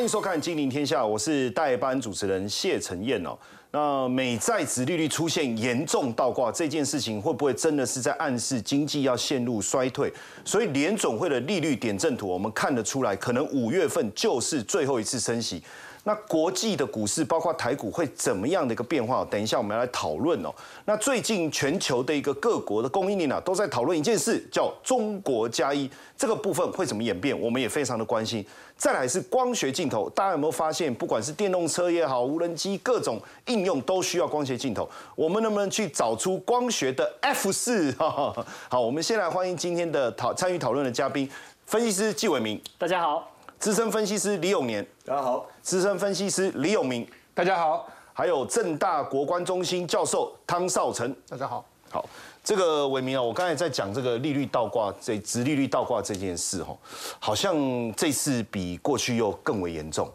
欢迎收看《金陵天下》，我是代班主持人谢承彦哦。那美债值利率出现严重倒挂这件事情，会不会真的是在暗示经济要陷入衰退？所以联总会的利率点阵图，我们看得出来，可能五月份就是最后一次升息。那国际的股市，包括台股，会怎么样的一个变化？等一下我们要来讨论哦。那最近全球的一个各国的供应链啊，都在讨论一件事，叫“中国加一”。这个部分会怎么演变？我们也非常的关心。再来是光学镜头，大家有没有发现，不管是电动车也好，无人机各种应用都需要光学镜头。我们能不能去找出光学的 F 四？好，我们先来欢迎今天的讨参与讨论的嘉宾，分析师纪伟明，大家好。资深分析师李永年，大家好；资深分析师李永明，大家好；还有正大国关中心教授汤少成，大家好。好，这个伟明啊，我刚才在讲这个利率倒挂，这直利率倒挂这件事哈，好像这次比过去又更为严重。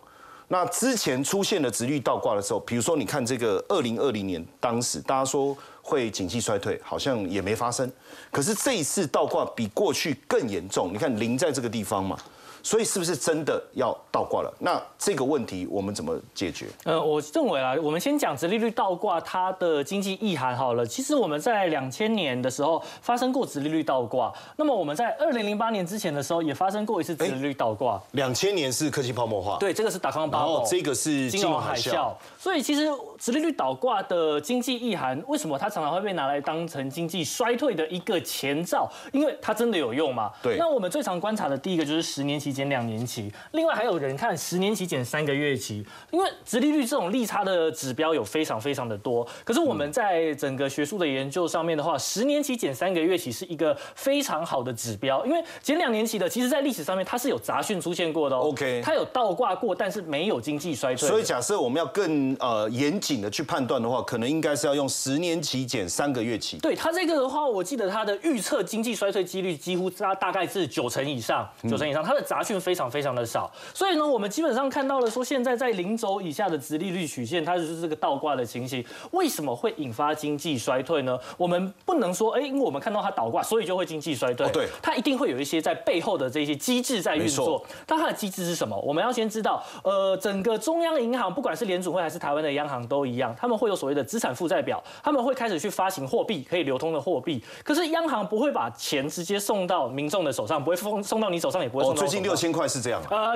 那之前出现的直率倒挂的时候，比如说你看这个二零二零年，当时大家说会景气衰退，好像也没发生。可是这一次倒挂比过去更严重，你看零在这个地方嘛。所以是不是真的要倒挂了？那这个问题我们怎么解决？呃，我认为啊，我们先讲直利率倒挂它的经济意涵好了。其实我们在两千年的时候发生过直利率倒挂，那么我们在二零零八年之前的时候也发生过一次直利率倒挂。两千年是科技泡沫化，对，这个是打康巴然后这个是金融海啸。所以其实直利率倒挂的经济意涵，为什么它常常会被拿来当成经济衰退的一个前兆？因为它真的有用嘛？对。那我们最常观察的第一个就是十年期。减两年期，另外还有人看十年期减三个月期，因为直利率这种利差的指标有非常非常的多。可是我们在整个学术的研究上面的话，十年期减三个月期是一个非常好的指标，因为减两年期的，其实在历史上面它是有杂讯出现过的哦。OK，它有倒挂过，但是没有经济衰退。所以假设我们要更呃严谨的去判断的话，可能应该是要用十年期减三个月期。对它这个的话，我记得它的预测经济衰退几率几乎大大概是九成以上，九成以上，它的杂。讯非常非常的少，所以呢，我们基本上看到了说，现在在零轴以下的直利率曲线，它就是这个倒挂的情形。为什么会引发经济衰退呢？我们不能说，哎，因为我们看到它倒挂，所以就会经济衰退。对，它一定会有一些在背后的这些机制在运作。但它的机制是什么？我们要先知道，呃，整个中央银行，不管是联储会还是台湾的央行都一样，他们会有所谓的资产负债表，他们会开始去发行货币，可以流通的货币。可是央行不会把钱直接送到民众的手上，不会送送到你手上，也不会送到。最近六。千块是这样呃，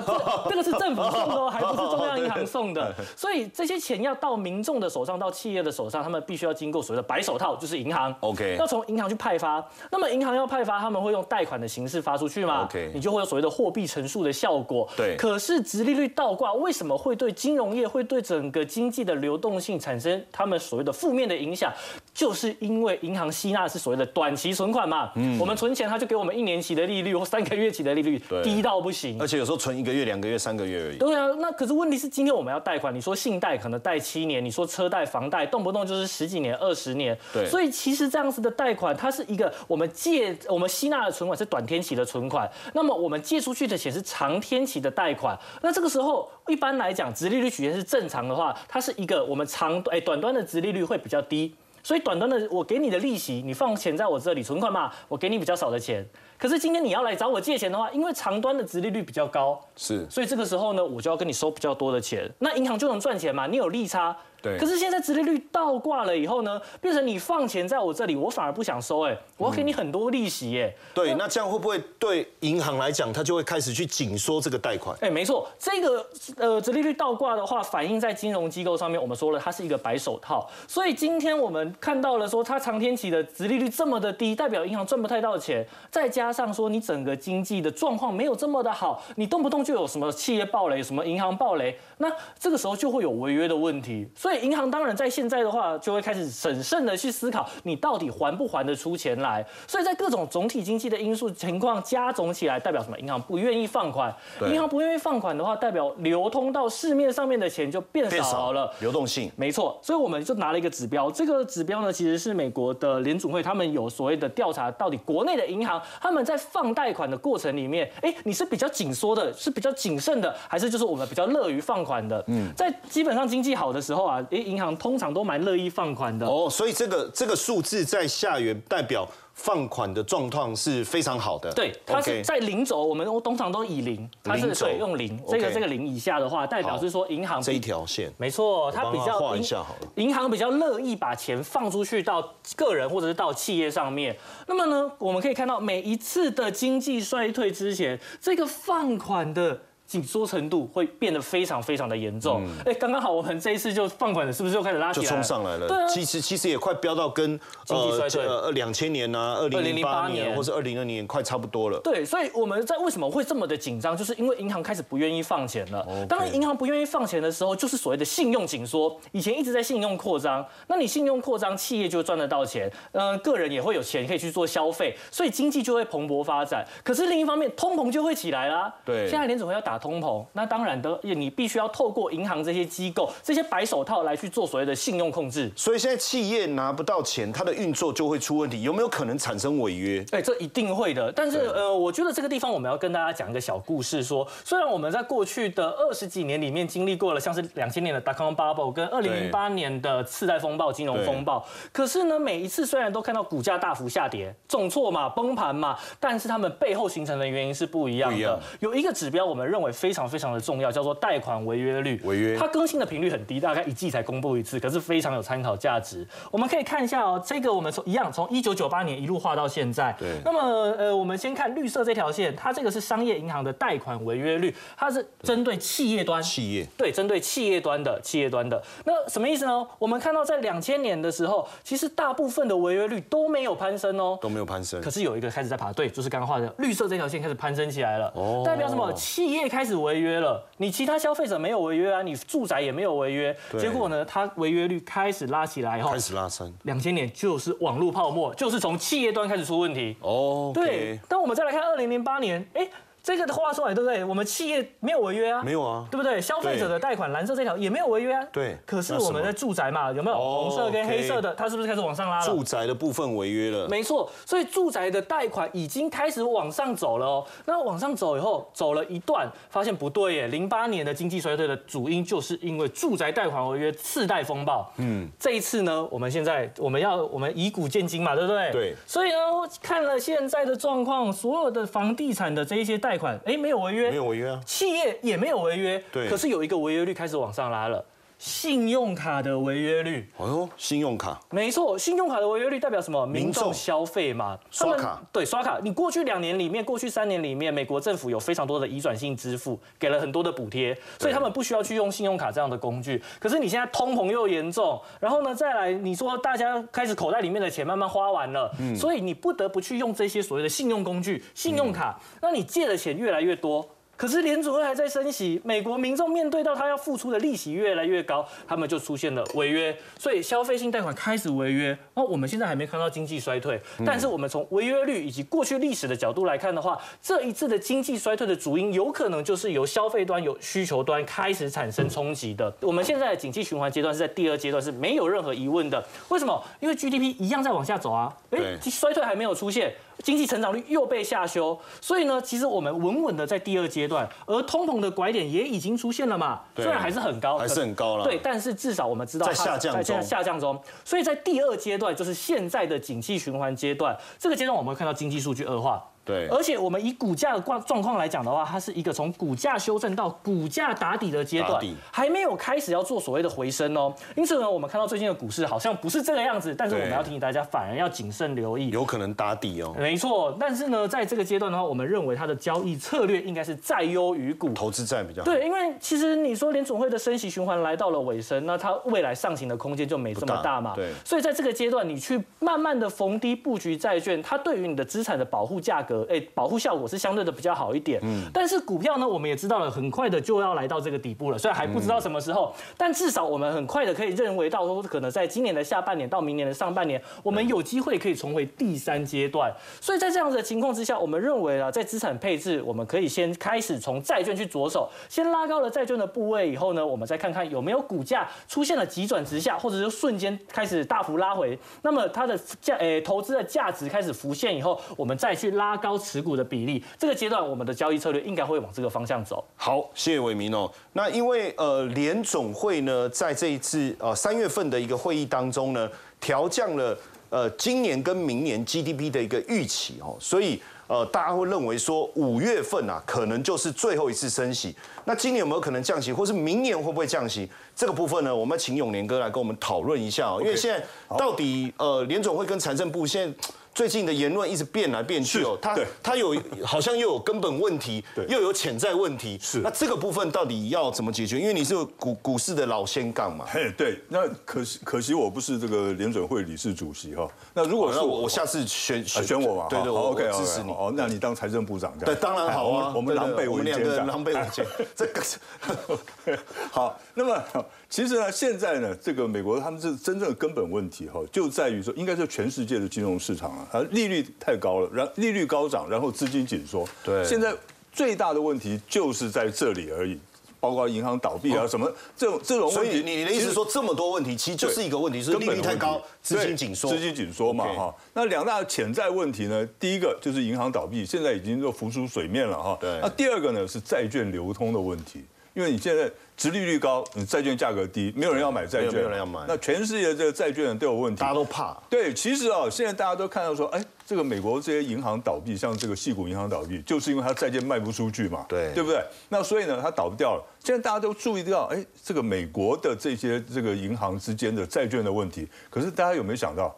这个是政府送的，还不是中央银行送的，所以这些钱要到民众的手上，到企业的手上，他们必须要经过所谓的白手套，就是银行，OK，要从银行去派发。那么银行要派发，他们会用贷款的形式发出去嘛？OK，你就会有所谓的货币乘数的效果。对，可是直利率倒挂为什么会对金融业会对整个经济的流动性产生他们所谓的负面的影响？就是因为银行吸纳的是所谓的短期存款嘛。嗯，我们存钱，他就给我们一年期的利率或三个月期的利率，低到不。不行，而且有时候存一个月、两个月、三个月而已。对啊，那可是问题是，今天我们要贷款，你说信贷可能贷七年，你说车贷、房贷动不动就是十几年、二十年。对，所以其实这样子的贷款，它是一个我们借、我们吸纳的存款是短天期的存款，那么我们借出去的钱是长天期的贷款。那这个时候，一般来讲，直利率曲线是正常的话，它是一个我们长哎短端的直利率会比较低，所以短端的我给你的利息，你放钱在我这里存款嘛，我给你比较少的钱。可是今天你要来找我借钱的话，因为长端的殖利率比较高，是，所以这个时候呢，我就要跟你收比较多的钱，那银行就能赚钱嘛，你有利差。对，可是现在直利率倒挂了以后呢，变成你放钱在我这里，我反而不想收，哎，我要给你很多利息，哎，对，那这样会不会对银行来讲，它就会开始去紧缩这个贷款？哎，没错，这个呃直利率倒挂的话，反映在金融机构上面，我们说了，它是一个白手套，所以今天我们看到了说，它长天期的直利率这么的低，代表银行赚不太到钱，再加上说你整个经济的状况没有这么的好，你动不动就有什么企业暴雷，什么银行暴雷，那这个时候就会有违约的问题，所以银行当然在现在的话，就会开始审慎的去思考，你到底还不还得出钱来。所以在各种总体经济的因素情况加总起来，代表什么？银行不愿意放款。银行不愿意放款的话，代表流通到市面上面的钱就变少了。流动性没错。所以我们就拿了一个指标，这个指标呢，其实是美国的联储会他们有所谓的调查，到底国内的银行他们在放贷款的过程里面，哎，你是比较紧缩的，是比较谨慎的，还是就是我们比较乐于放款的？嗯，在基本上经济好的时候啊。话，诶，银行通常都蛮乐意放款的。哦，所以这个这个数字在下元代表。放款的状况是非常好的，对，它是在零轴，我们通常都以零，它是对用零，这个这个零以下的话，代表是说银行这一条线，没错，它比较画一下好了，银行比较乐意把钱放出去到个人或者是到企业上面。那么呢，我们可以看到每一次的经济衰退之前，这个放款的。紧缩程度会变得非常非常的严重。哎，刚刚好，我们这一次就放款了，是不是就开始拉起来？就冲上来了。对啊，其实其实也快飙到跟经济衰退呃两千年啊，二零零八年或者二零二年快差不多了。对，所以我们在为什么会这么的紧张，就是因为银行开始不愿意放钱了。当然银行不愿意放钱的时候，就是所谓的信用紧缩。以前一直在信用扩张，那你信用扩张，企业就赚得到钱，嗯，个人也会有钱可以去做消费，所以经济就会蓬勃发展。可是另一方面，通膨就会起来啦。对，现在联总会要打通膨，那当当然的，你必须要透过银行这些机构、这些白手套来去做所谓的信用控制。所以现在企业拿不到钱，它的运作就会出问题。有没有可能产生违约？哎，这一定会的。但是呃，我觉得这个地方我们要跟大家讲一个小故事，说虽然我们在过去的二十几年里面经历过了像是两千年的 dot com bubble 跟二零零八年的次贷风暴、金融风暴，可是呢，每一次虽然都看到股价大幅下跌、重挫嘛、崩盘嘛，但是他们背后形成的原因是不一样的。有一个指标，我们认为非常非常的。重要叫做贷款违约率，违约它更新的频率很低，大概一季才公布一次，可是非常有参考价值。我们可以看一下哦，这个我们从一样从一九九八年一路画到现在。对。那么呃，我们先看绿色这条线，它这个是商业银行的贷款违约率，它是针对企业端。企业。对，针对企业端的企业端的。那什么意思呢？我们看到在两千年的时候，其实大部分的违约率都没有攀升哦，都没有攀升。可是有一个开始在爬，对，就是刚刚画的绿色这条线开始攀升起来了。哦。代表什么？企业开始违约了。你其他消费者没有违约啊，你住宅也没有违约，结果呢，它违约率开始拉起来以后，开始拉升。两千年就是网络泡沫，就是从企业端开始出问题。哦，对。当我们再来看二零零八年，哎。这个的话说来，对不对？我们企业没有违约啊，没有啊，对不对？消费者的贷款蓝色这条也没有违约啊，对。可是我们的住宅嘛，有没有红色跟黑色的？它是不是开始往上拉了？住宅的部分违约了，没错。所以住宅的贷款已经开始往上走了哦。那往上走以后，走了一段，发现不对耶。零八年的经济衰退的主因就是因为住宅贷款违约次贷风暴。嗯，这一次呢，我们现在我们要我们以古见今嘛，对不对？对。所以呢，看了现在的状况，所有的房地产的这一些贷款，哎，没有违。违约没有违约啊，企业也没有违约，对，可是有一个违约率开始往上拉了。信用卡的违约率，哦呦，信用卡，没错，信用卡的违约率代表什么？民众消费嘛，刷卡，对，刷卡。你过去两年里面，过去三年里面，美国政府有非常多的移转性支付，给了很多的补贴，所以他们不需要去用信用卡这样的工具。可是你现在通膨又严重，然后呢，再来你说大家开始口袋里面的钱慢慢花完了，所以你不得不去用这些所谓的信用工具，信用卡，那你借的钱越来越多。可是联储会还在升息，美国民众面对到他要付出的利息越来越高，他们就出现了违约，所以消费性贷款开始违约。哦我们现在还没看到经济衰退，但是我们从违约率以及过去历史的角度来看的话，这一次的经济衰退的主因有可能就是由消费端、有需求端开始产生冲击的。我们现在的景气循环阶段是在第二阶段，是没有任何疑问的。为什么？因为 GDP 一样在往下走啊，哎，衰退还没有出现。经济成长率又被下修，所以呢，其实我们稳稳的在第二阶段，而通膨的拐点也已经出现了嘛，虽然还是很高，还是很高了，对，但是至少我们知道在下降中，下降中，所以在第二阶段就是现在的景气循环阶段，这个阶段我们会看到经济数据恶化。对，而且我们以股价的状状况来讲的话，它是一个从股价修正到股价打底的阶段，还没有开始要做所谓的回升哦。因此呢，我们看到最近的股市好像不是这个样子，但是我们要提醒大家，反而要谨慎留意，有可能打底哦。没错，但是呢，在这个阶段的话，我们认为它的交易策略应该是债优于股，投资债比较好。对，因为其实你说联总会的升息循环来到了尾声，那它未来上行的空间就没这么大嘛。对，所以在这个阶段，你去慢慢的逢低布局债券，它对于你的资产的保护价格，哎，保护效果。是相对的比较好一点，嗯，但是股票呢，我们也知道了，很快的就要来到这个底部了，虽然还不知道什么时候，但至少我们很快的可以认为到说，可能在今年的下半年到明年的上半年，我们有机会可以重回第三阶段。所以在这样的情况之下，我们认为啊，在资产配置，我们可以先开始从债券去着手，先拉高了债券的部位以后呢，我们再看看有没有股价出现了急转直下，或者是瞬间开始大幅拉回，那么它的价诶投资的价值开始浮现以后，我们再去拉高持股的比例。这个阶段我们的交易策略应该会往这个方向走。好，谢谢伟明哦。那因为呃联总会呢，在这一次呃三月份的一个会议当中呢，调降了呃今年跟明年 GDP 的一个预期哦，所以呃大家会认为说五月份啊可能就是最后一次升息。那今年有没有可能降息，或是明年会不会降息？这个部分呢，我们请永年哥来跟我们讨论一下哦。因为现在到底呃联总会跟财政部现在。最近的言论一直变来变去哦，他他有 好像又有根本问题，又有潜在问题。是，那这个部分到底要怎么解决？因为你是股股市的老先杠嘛。嘿，对，那可惜可惜我不是这个联准会理事主席哈。那如果是我，我下次选选我嘛？对对，OK，支持你。哦，那你当财政部长这样？对，当然好啊。我们狼狈为奸，狼狈为奸。这个 好。那么其实呢，现在呢，这个美国他们是真正的根本问题哈，就在于说，应该是全世界的金融市场啊，啊，利率。太高了，然利率高涨，然后资金紧缩。对，现在最大的问题就是在这里而已，包括银行倒闭啊什么这种这种问题。所以你的意思说这么多问题，其实就是一个问题，是利率太高，资金紧缩，资金紧缩嘛哈。那两大潜在问题呢？第一个就是银行倒闭，现在已经就浮出水面了哈。对。那第二个呢是债券流通的问题，因为你现在。殖利率高，你债券价格低，没有人要买债券，没有人要买。那全世界这个债券都有问题，大家都怕。对，其实啊，现在大家都看到说，哎，这个美国这些银行倒闭，像这个细谷银行倒闭，就是因为它债券卖不出去嘛，对，对不对？那所以呢，它倒不掉了。现在大家都注意到，哎，这个美国的这些这个银行之间的债券的问题。可是大家有没有想到，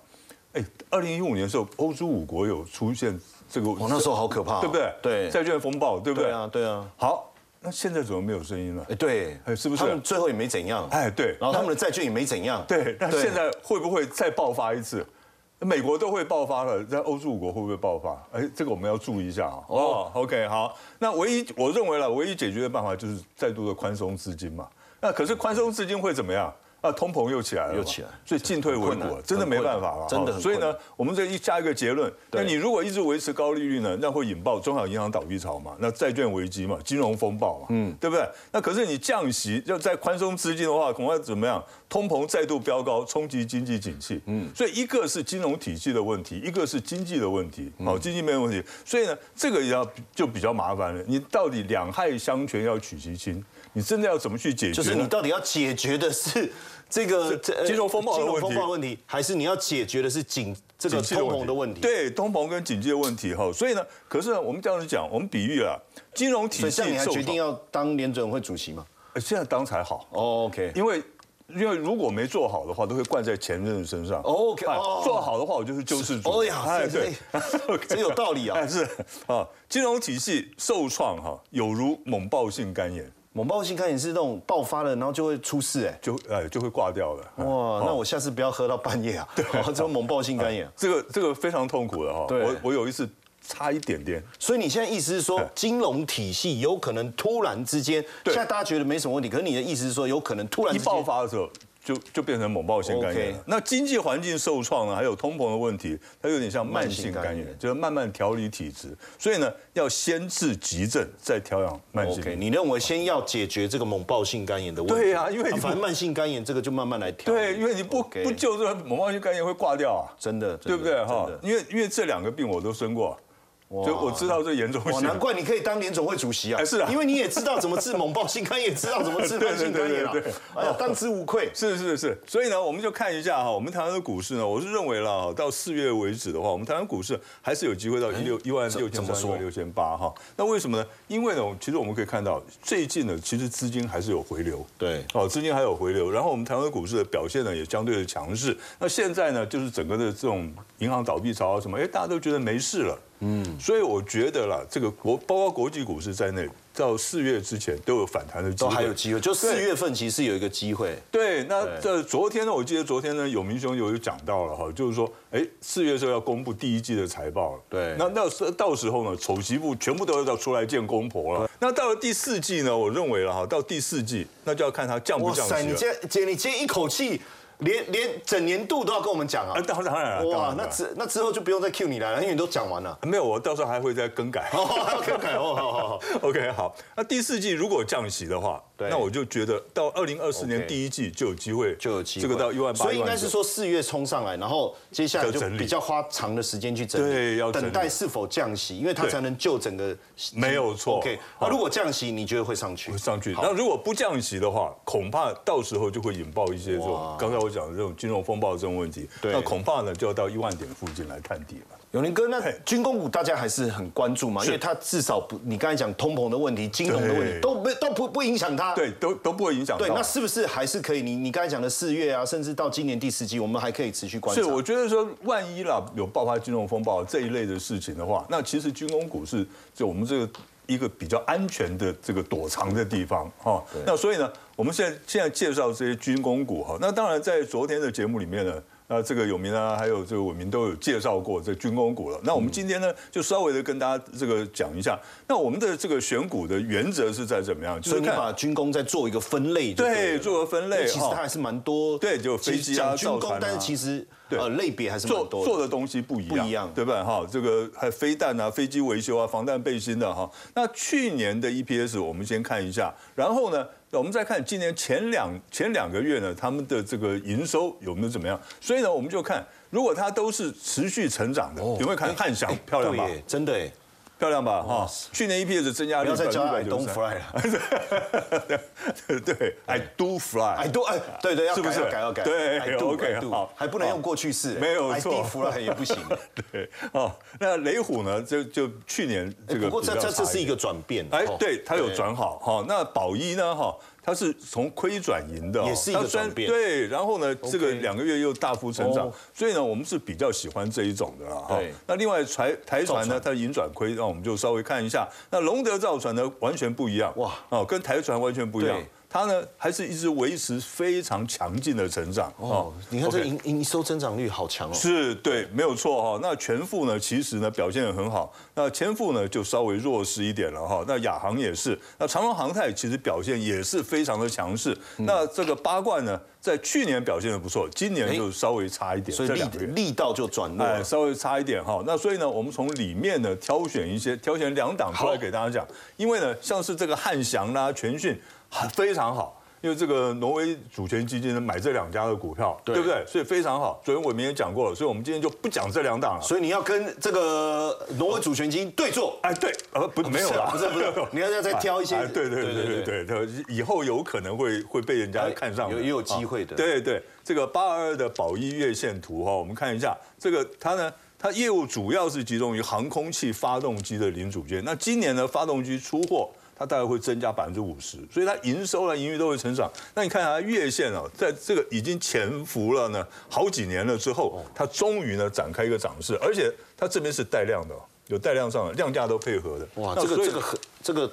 哎，二零一五年的时候，欧洲五国有出现这个，我那时候好可怕，对不对？对，债券风暴，对不对？对啊，对啊。好。那现在怎么没有声音了？哎，对，是不是？他们最后也没怎样。哎，对。然后他们的债券也没怎样。对。那现在会不会再爆发一次？美国都会爆发了，在欧洲五国会不会爆发？哎，这个我们要注意一下啊。哦，OK，好。那唯一我认为了，唯一解决的办法就是再度的宽松资金嘛。那可是宽松资金会怎么样？啊，通膨又起来了，又起来，所以进退维谷，真的没办法了，真的。所以呢，我们这一加一个结论，那你如果一直维持高利率呢，那会引爆中小银行倒闭潮嘛，那债券危机嘛，金融风暴嘛，嗯，对不对？那可是你降息，要再宽松资金的话，恐怕怎么样？通膨再度飙高，冲击经济景气。嗯，所以一个是金融体系的问题，一个是经济的问题。好，经济没有问题，所以呢，这个也要就比较麻烦了。你到底两害相权要取其轻，你真的要怎么去解决？就是你到底要解决的是。这个金融风暴的问题，还是你要解决的是紧这个通膨的问题？对，通膨跟经济的问题哈。所以呢，可是呢，我们这样子讲，我们比喻啊，金融体系。你还决定要当联准会主席吗？现在当才好。OK，因为因为如果没做好的话，都会灌在前任身上。OK，做好的话，我就是救世主。哦呀，哎对，这有道理啊。是啊，金融体系受创哈，有如猛暴性肝炎。猛暴性肝炎是那种爆发了，然后就会出事，哎，就呃就会挂掉了。哇，那我下次不要喝到半夜啊！对，这种猛暴性肝炎，这个这个非常痛苦的哈。我我有一次差一点点。所以你现在意思是说，金融体系有可能突然之间，现在大家觉得没什么问题，可是你的意思是说，有可能突然一爆发的时候。就就变成猛暴性肝炎。那经济环境受创呢，还有通膨的问题，它有点像慢性肝炎，就是慢慢调理体质。所以呢，要先治急症，再调养慢性。你认为先要解决这个猛暴性肝炎的问题？对呀，因为反正慢性肝炎这个就慢慢来调。对，因为你不不救这个猛暴性肝炎会挂掉啊，真的，对不对哈？因为因为这两个病我都生过。就我知道这严重性，难怪你可以当联总会主席啊！是啊，因为你也知道怎么治猛暴性肝炎，知道怎么治慢性肝炎了。哎呀，当之无愧。是是是，所以呢，我们就看一下哈，我们台湾的股市呢，我是认为了，到四月为止的话，我们台湾股市还是有机会到一六一万六千三、六千八哈。那为什么呢？因为呢，其实我们可以看到最近呢，其实资金还是有回流。对，哦，资金还有回流，然后我们台湾股市的表现呢，也相对的强势。那现在呢，就是整个的这种银行倒闭潮啊什么，哎，大家都觉得没事了。嗯，所以我觉得啦，这个国包括国际股市在内，到四月之前都有反弹的机会，都还有机会。就四月份其实有一个机会。对，那这昨天呢，我记得昨天呢，有明兄有有讲到了哈，就是说，哎，四月时候要公布第一季的财报了。对，那那时到时候呢，丑媳妇全部都要出来见公婆了。那到了第四季呢，我认为了哈，到第四季那就要看它降不降息。哇塞，你接姐，你接一口气。连连整年度都要跟我们讲啊！当当然了，哇，那之那之后就不用再 Q 你来了，因为你都讲完了。没有，我到时候还会再更改。哦，更改哦，好好好。OK，好。那第四季如果降息的话，那我就觉得到二零二四年第一季就有机会，就有机会这个到一万八。所以应该是说四月冲上来，然后接下来就比较花长的时间去整理，对，要等待是否降息，因为它才能救整个。没有错。OK，那如果降息，你觉得会上去？会上去。那如果不降息的话，恐怕到时候就会引爆一些这种刚才我讲的这种金融风暴这种问题。对。那恐怕呢就要到一万点附近来探底了。永林哥，那军工股大家还是很关注嘛？因为它至少不，你刚才讲通膨的问题、金融的问题都没都不不影响它。对，都都不会影响。对，那是不是还是可以？你你刚才讲的四月啊，甚至到今年第四季，我们还可以持续关注。是，我觉得说万一啦有爆发金融风暴这一类的事情的话，那其实军工股是就我们这个一个比较安全的这个躲藏的地方哈。那所以呢，我们现在现在介绍这些军工股哈，那当然在昨天的节目里面呢。那这个有名啊，还有这个伟明都有介绍过这军工股了。那我们今天呢，就稍微的跟大家这个讲一下。那我们的这个选股的原则是在怎么样？就是你把军工再做一个分类，对，做个分类。其实它还是蛮多，对，就飞机啊、造船啊。但是其实呃类别还是做做的东西不一样，不一样，对吧？哈，这个还飞弹啊、飞机维修啊、防弹背心的哈。那去年的 EPS 我们先看一下，然后呢？那我们再看今年前两前两个月呢，他们的这个营收有没有怎么样？所以呢，我们就看如果它都是持续成长的，有没有看汉翔漂亮吧？真的。漂亮吧哈！去年 EPS 增加率百分之百九十三。对，I do fly，I do 哎，对对，要是不是改要改？对，OK，好，还不能用过去式，没有错，I do fly 也不行。对，哦，那雷虎呢？就就去年这个，不过这这这是一个转变，哎，对，它有转好哈。那宝一呢？哈。它是从亏转盈的，也是一个转变。对，然后呢，这个两个月又大幅成长，所以呢，我们是比较喜欢这一种的啦。对，那另外台台船呢，它盈转亏，那我们就稍微看一下。那龙德造船呢，完全不一样。哇，哦，跟台船完全不一样。它呢还是一直维持非常强劲的成长哦。你看这营营收增长率好强哦。是对，没有错哈。那全富呢其实呢表现也很好，那千富呢就稍微弱势一点了哈。那亚航也是，那长荣航太其实表现也是非常的强势。那这个八冠呢，在去年表现的不错，今年就稍微差一点。所以力力道就转弱，稍微差一点哈。那所以呢，我们从里面呢挑选一些，挑选两档出来给大家讲。因为呢，像是这个汉翔啦、全讯。非常好，因为这个挪威主权基金呢买这两家的股票，对不对？所以非常好。昨天我明也讲过了，所以我们今天就不讲这两档了。所以你要跟这个挪威主权基金对坐，哎，对，呃，不，没有了，不是，不是，你要再挑一些。对对对对对，以后有可能会会被人家看上，有也有机会的。对对，这个八二二的宝一月线图哈，我们看一下，这个它呢，它业务主要是集中于航空器发动机的零组件。那今年呢，发动机出货。它大概会增加百分之五十，所以它营收呢、盈余都会成长。那你看它月线啊，在这个已经潜伏了呢好几年了之后，它终于呢展开一个涨势，而且它这边是带量的，有带量上的，量价都配合的。哇，这个这个很这个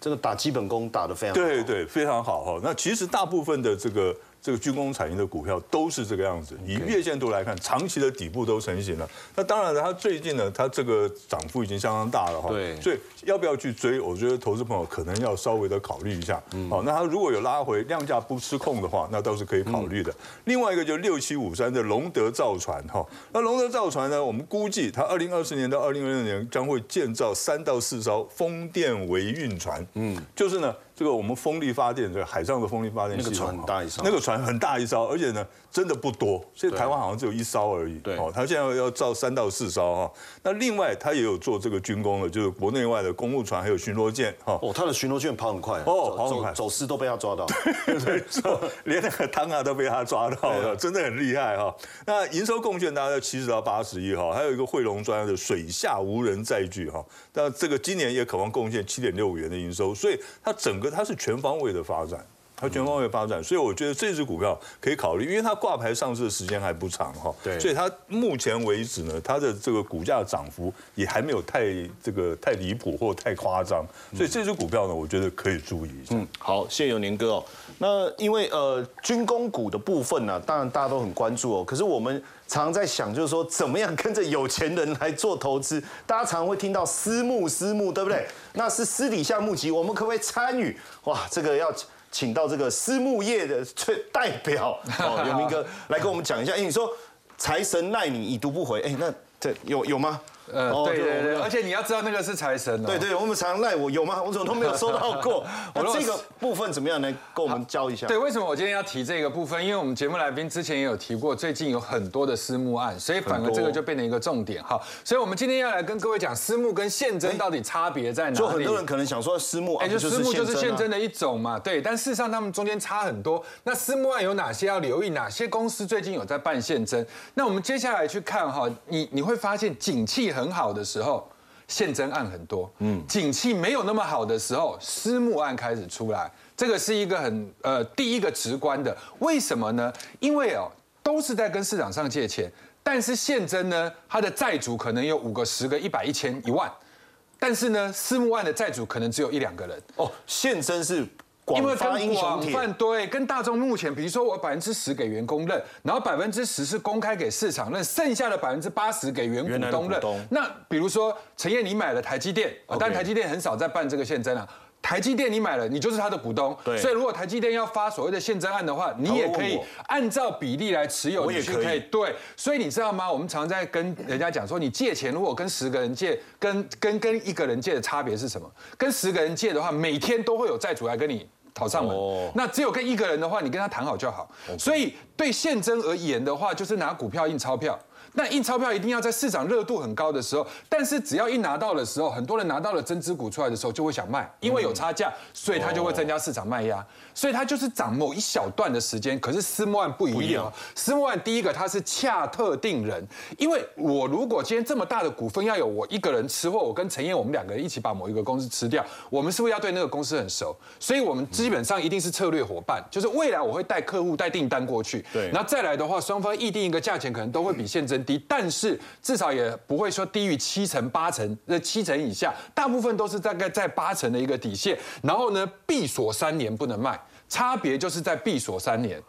这个打基本功打得非常对对非常好哈。那其实大部分的这个。这个军工产业的股票都是这个样子，以月线图来看，长期的底部都成型了。那当然了，它最近呢，它这个涨幅已经相当大了哈。对。所以要不要去追？我觉得投资朋友可能要稍微的考虑一下。嗯。好，那它如果有拉回，量价不失控的话，那倒是可以考虑的。另外一个就六七五三的龙德造船哈，那龙德造船呢，我们估计它二零二四年到二零二六年将会建造三到四艘风电维运船。嗯。就是呢。这个我们风力发电，这个海上的风力发电，那个船很大一艘，那个船很大一艘，而且呢。真的不多，现在台湾好像只有一艘而已。对，哦，他现在要造三到四艘哈。那另外他也有做这个军工的，就是国内外的公务船还有巡逻舰哈。哦，他的巡逻舰跑很快哦，跑很快，走私都被他抓到，对错，连那个汤啊都被他抓到了，真的很厉害哈。那营收贡献大概七十到八十亿哈，还有一个汇龙专的水下无人载具哈，那这个今年也渴望贡献七点六五元的营收，所以它整个它是全方位的发展。它全方位发展，所以我觉得这只股票可以考虑，因为它挂牌上市的时间还不长哈，对，所以它目前为止呢，它的这个股价涨幅也还没有太这个太离谱或太夸张，所以这只股票呢，我觉得可以注意一下。嗯，好，谢谢有年哥哦。那因为呃军工股的部分呢，当然大家都很关注哦，可是我们常在想，就是说怎么样跟着有钱人来做投资？大家常会听到私募，私募对不对？那是私底下募集，我们可不可以参与？哇，这个要。请到这个私募业的最代表 哦，有明哥来跟我们讲一下。哎，你说财神赖你已读不回，哎，那这有有吗？呃，对对对，而且你要知道那个是财神哦。对对，我们常赖我有吗？我怎么都没有收到过？我这个部分怎么样呢？跟我们教一下。对，为什么我今天要提这个部分？因为我们节目来宾之前也有提过，最近有很多的私募案，所以反而这个就变成一个重点哈。所以我们今天要来跟各位讲私募跟现真到底差别在哪里？就很多人可能想说私募，哎，就私募就是现真的一种嘛。对，但事实上他们中间差很多。那私募案有哪些要留意？哪些公司最近有在办现真？那我们接下来去看哈，你你会发现景气很好的时候。现真案很多，嗯，景气没有那么好的时候，私募案开始出来，这个是一个很呃第一个直观的，为什么呢？因为哦都是在跟市场上借钱，但是现真呢，它的债主可能有五个、十个、一百、一千、一万，但是呢，私募案的债主可能只有一两个人。哦，现真是。因为跟广泛对，跟大众目前，比如说我百分之十给员工认，然后百分之十是公开给市场认，剩下的百分之八十给原股东认。那比如说陈燕，你买了台积电，但台积电很少在办这个现增啊。台积电你买了，你就是他的股东。对。所以如果台积电要发所谓的现增案的话，你也可以按照比例来持有。我也可以。对。所以你知道吗？我们常在跟人家讲说，你借钱如果跟十个人借，跟跟跟一个人借的差别是什么？跟十个人借的话，每天都会有债主来跟你。讨上门，那只有跟一个人的话，你跟他谈好就好。所以对现增而言的话，就是拿股票印钞票。那印钞票一定要在市场热度很高的时候，但是只要一拿到的时候，很多人拿到了增资股出来的时候，就会想卖，因为有差价，所以它就会增加市场卖压。所以它就是涨某一小段的时间。可是私募案不一样，私募案第一个它是恰特定人，因为我如果今天这么大的股份要有我一个人吃，或我跟陈燕我们两个人一起把某一个公司吃掉，我们是不是要对那个公司很熟？所以我们基本上一定是策略伙伴，就是未来我会带客户带订单过去，对，然后再来的话，双方议定一个价钱，可能都会比现真。低，但是至少也不会说低于七成八成，那七成以下，大部分都是大概在八成的一个底线。然后呢，闭锁三年不能卖，差别就是在闭锁三年。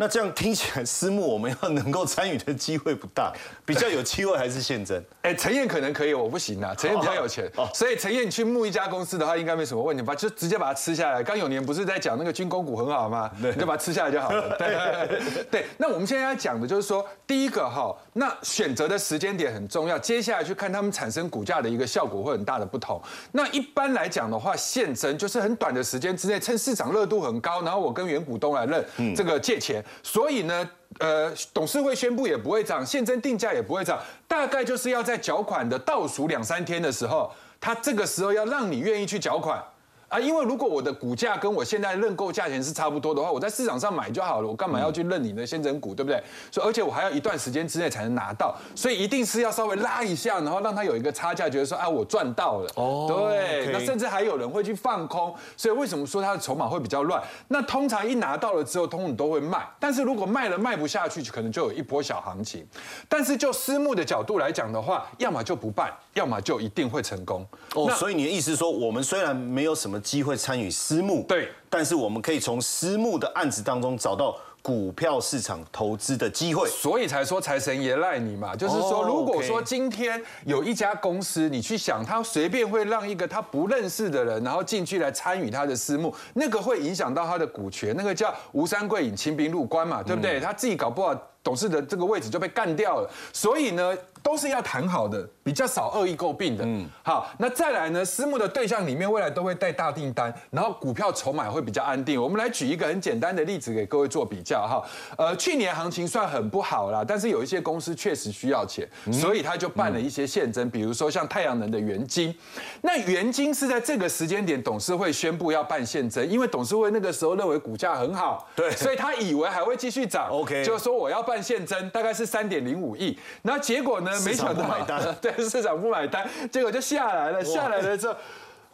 那这样听起来，私募我们要能够参与的机会不大，比较有机会还是现真。哎，陈燕可能可以，我不行啊。陈燕比较有钱，所以陈燕你去募一家公司的话，应该没什么问题吧？就直接把它吃下来。刚有年不是在讲那个军工股很好吗？你就把它吃下来就好了。对对。那我们现在要讲的就是说，第一个哈，那选择的时间点很重要。接下来去看他们产生股价的一个效果会很大的不同。那一般来讲的话，现真就是很短的时间之内，趁市场热度很高，然后我跟原股东来认这个借钱。所以呢，呃，董事会宣布也不会涨，现增定价也不会涨，大概就是要在缴款的倒数两三天的时候，他这个时候要让你愿意去缴款。啊，因为如果我的股价跟我现在认购价钱是差不多的话，我在市场上买就好了，我干嘛要去认你的先整股，对不对？所以而且我还要一段时间之内才能拿到，所以一定是要稍微拉一下，然后让它有一个差价，觉得说啊我赚到了。哦，对，那甚至还有人会去放空，所以为什么说它的筹码会比较乱？那通常一拿到了之后，通常都会卖，但是如果卖了卖不下去，可能就有一波小行情。但是就私募的角度来讲的话，要么就不办，要么就一定会成功。哦，所以你的意思说，我们虽然没有什么。机会参与私募，对，但是我们可以从私募的案子当中找到股票市场投资的机会，所以才说财神爷赖你嘛。就是说，如果说今天有一家公司，你去想，他随便会让一个他不认识的人，然后进去来参与他的私募，那个会影响到他的股权，那个叫吴三桂引清兵入关嘛，对不对？他自己搞不好董事的这个位置就被干掉了，所以呢。都是要谈好的，比较少恶意诟病的。嗯，好，那再来呢？私募的对象里面，未来都会带大订单，然后股票筹码会比较安定。我们来举一个很简单的例子给各位做比较哈。呃，去年行情算很不好啦，但是有一些公司确实需要钱，所以他就办了一些现增，比如说像太阳能的元金。那元金是在这个时间点董事会宣布要办现增，因为董事会那个时候认为股价很好，对，所以他以为还会继续涨。OK，就说我要办现增，大概是三点零五亿。那结果呢？没想到买单，对市场不买单，结果就下来了。下来了之后。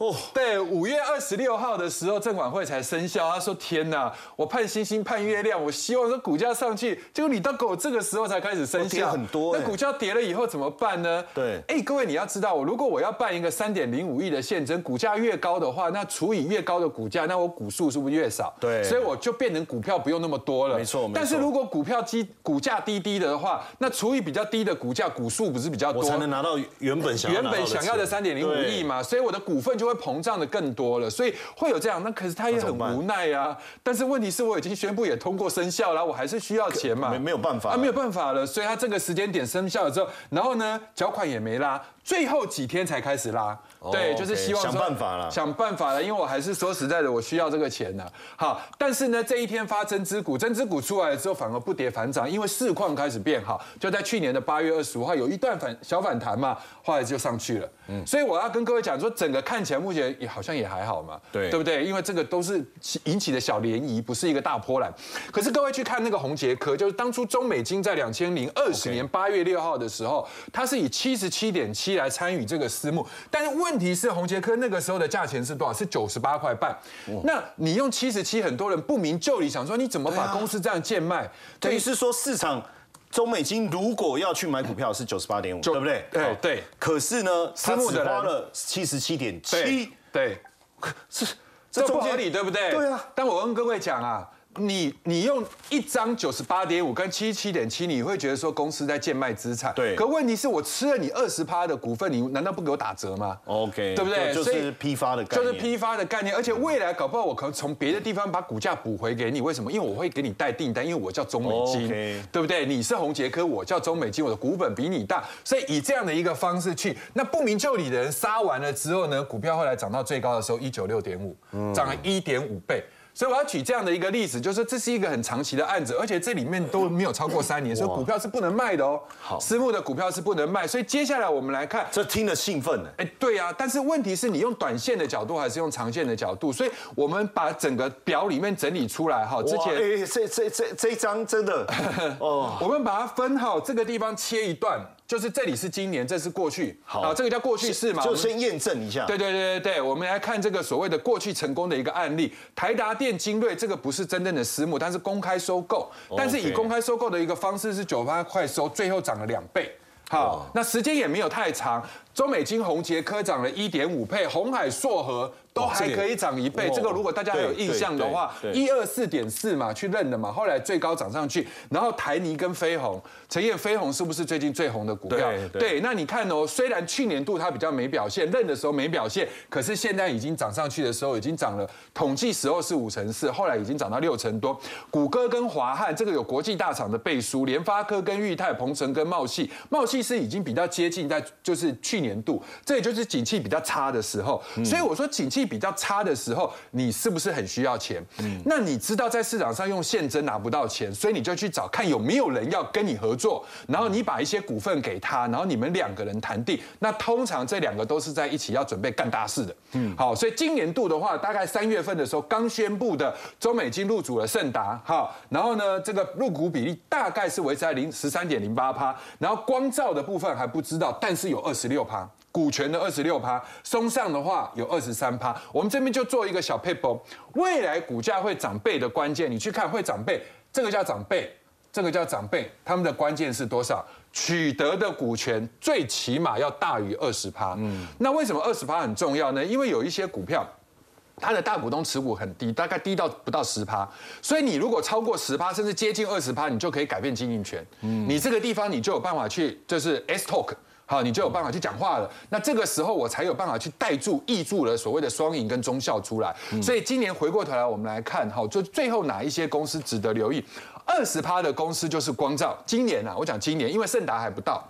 哦，对，五月二十六号的时候，证管会才生效。他说：“天哪，我盼星星盼月亮，我希望说股价上去。结果你到狗这个时候才开始生效，很多。那股价跌了以后怎么办呢？对，哎，各位你要知道，我如果我要办一个三点零五亿的现增，股价越高的话，那除以越高的股价，那我股数是不是越少？对，所以我就变成股票不用那么多了。没错，但是如果股票低，股价低低的话，那除以比较低的股价，股数不是比较多，我才能拿到原本想原本想要的三点零五亿嘛？所以我的股份就会会膨胀的更多了，所以会有这样。那可是他也很无奈啊。但是问题是我已经宣布也通过生效了，我还是需要钱嘛，没没有办法，啊没有办法了。所以他这个时间点生效了之后，然后呢缴款也没拉，最后几天才开始拉。对，就是希望想办法了，想办法了，因为我还是说实在的，我需要这个钱呢。好，但是呢，这一天发针织股，针织股出来了之后，反而不跌反涨，因为市况开始变好。就在去年的八月二十五号，有一段反小反弹嘛，后来就上去了。嗯，所以我要跟各位讲说，整个看起来目前也好像也还好嘛，对，对不对？因为这个都是引起的小涟漪，不是一个大波澜。可是各位去看那个红杰科，就是当初中美金在两千零二十年八月六号的时候，它是以七十七点七来参与这个私募，但是问题是红杰科那个时候的价钱是多少？是九十八块半。那你用七十七，很多人不明就里，想说你怎么把公司这样贱卖？等于是说市场。中美金如果要去买股票是九十八点五，对不对？对对。可是呢，他只花了七十七点七，对，是这不合理，对不对？对啊。但我跟各位讲啊。你你用一张九十八点五跟七七点七，你会觉得说公司在贱卖资产。对。可问题是我吃了你二十趴的股份，你难道不给我打折吗？OK，对不对？就是批发的概念。就是批发的概念，而且未来搞不好我可能从别的地方把股价补回给你。为什么？因为我会给你带订单，因为我叫中美金，对不对？你是红杰科，我叫中美金，我的股本比你大，所以以这样的一个方式去，那不明就里的人杀完了之后呢，股票后来涨到最高的时候一九六点五，涨了一点五倍。所以我要举这样的一个例子，就是这是一个很长期的案子，而且这里面都没有超过三年，所以股票是不能卖的哦。好，私募的股票是不能卖，所以接下来我们来看，这听了兴奋呢。哎，对啊，但是问题是你用短线的角度还是用长线的角度？所以我们把整个表里面整理出来哈。之前，哎，这这这这一张真的 哦，我们把它分好，这个地方切一段。就是这里是今年，这是过去，好，这个叫过去式嘛，就先验证一下。对对对对对，我们来看这个所谓的过去成功的一个案例，台达电、精锐，这个不是真正的私募，但是公开收购，但是以公开收购的一个方式是九八块收，最后涨了两倍。好，那时间也没有太长，中美金红杰科涨了一点五倍，红海硕和。都还可以涨一倍，这个如果大家还有印象的话，一二四点四嘛，去认的嘛，后来最高涨上去，然后台泥跟飞鸿，陈燕飞鸿是不是最近最红的股票？对，那你看哦，虽然去年度它比较没表现，认的时候没表现，可是现在已经涨上去的时候，已经涨了，统计时候是五成四，后来已经涨到六成多。谷歌跟华汉这个有国际大厂的背书，联发科跟裕泰、鹏程跟茂系，茂系是已经比较接近在就是去年度，这也就是景气比较差的时候，所以我说景气。比较差的时候，你是不是很需要钱？嗯，那你知道在市场上用现金拿不到钱，所以你就去找看有没有人要跟你合作，然后你把一些股份给他，然后你们两个人谈定。那通常这两个都是在一起要准备干大事的。嗯，好，所以今年度的话，大概三月份的时候刚宣布的中美金入主了盛达，哈，然后呢，这个入股比例大概是维持在零十三点零八趴，然后光照的部分还不知道，但是有二十六趴。股权的二十六趴，松上的话有二十三趴。我们这边就做一个小 paper，未来股价会涨倍的关键，你去看会涨倍，这个叫涨倍，这个叫涨倍，他们的关键是多少？取得的股权最起码要大于二十趴。嗯，那为什么二十趴很重要呢？因为有一些股票，它的大股东持股很低，大概低到不到十趴，所以你如果超过十趴，甚至接近二十趴，你就可以改变经营权。嗯，你这个地方你就有办法去，就是 S talk。好，你就有办法去讲话了。那这个时候我才有办法去带住、抑住了所谓的双赢跟中效出来。所以今年回过头来，我们来看，好，就最后哪一些公司值得留意？二十趴的公司就是光照。今年啊，我讲今年，因为盛达还不到，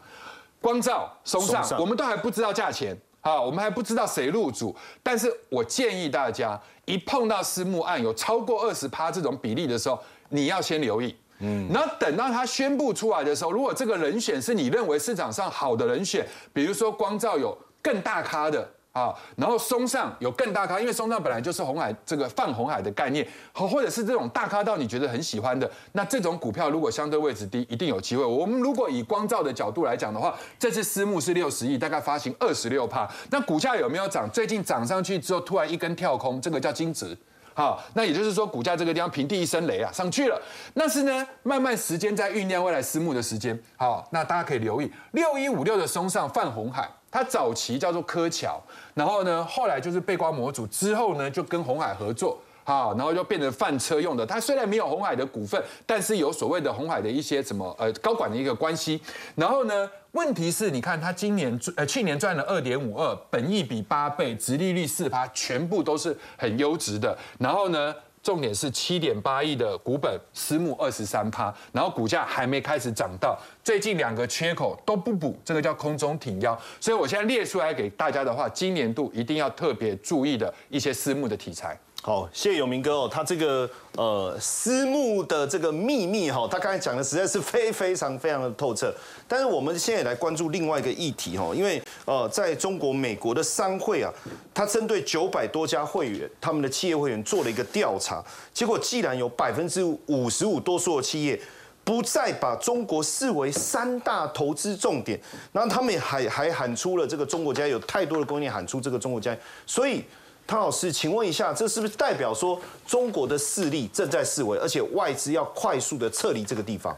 光照、松上，我们都还不知道价钱。好，我们还不知道谁入主。但是我建议大家，一碰到私募案有超过二十趴这种比例的时候，你要先留意。嗯，然后等到他宣布出来的时候，如果这个人选是你认为市场上好的人选，比如说光照有更大咖的啊，然后松上有更大咖，因为松上本来就是红海这个泛红海的概念，或或者是这种大咖到你觉得很喜欢的，那这种股票如果相对位置低，一定有机会。我们如果以光照的角度来讲的话，这次私募是六十亿，大概发行二十六帕，那股价有没有涨？最近涨上去之后，突然一根跳空，这个叫金值。好，那也就是说，股价这个地方平地一声雷啊，上去了。那是呢，慢慢时间在酝酿未来私募的时间。好，那大家可以留意六一五六的松上泛红海，它早期叫做柯桥，然后呢，后来就是背光模组之后呢，就跟红海合作。好，然后就变成饭车用的。它虽然没有红海的股份，但是有所谓的红海的一些什么呃高管的一个关系。然后呢，问题是，你看它今年呃去年赚了二点五二，本益比八倍，殖利率四趴，全部都是很优质的。然后呢？重点是七点八亿的股本，私募二十三趴，然后股价还没开始涨到，最近两个缺口都不补，这个叫空中挺腰。所以我现在列出来给大家的话，今年度一定要特别注意的一些私募的题材。好，谢谢永明哥哦，他这个呃私募的这个秘密哈，他刚才讲的实在是非非常非常的透彻。但是我们现在也来关注另外一个议题哈，因为呃在中国美国的商会啊，他针对九百多家会员，他们的企业会员做了一个调查，结果既然有百分之五十五多数的企业不再把中国视为三大投资重点，然后他们还还喊出了这个中国家有太多的供应链喊出这个中国家，所以。汤老师，请问一下，这是不是代表说中国的势力正在示威，而且外资要快速的撤离这个地方？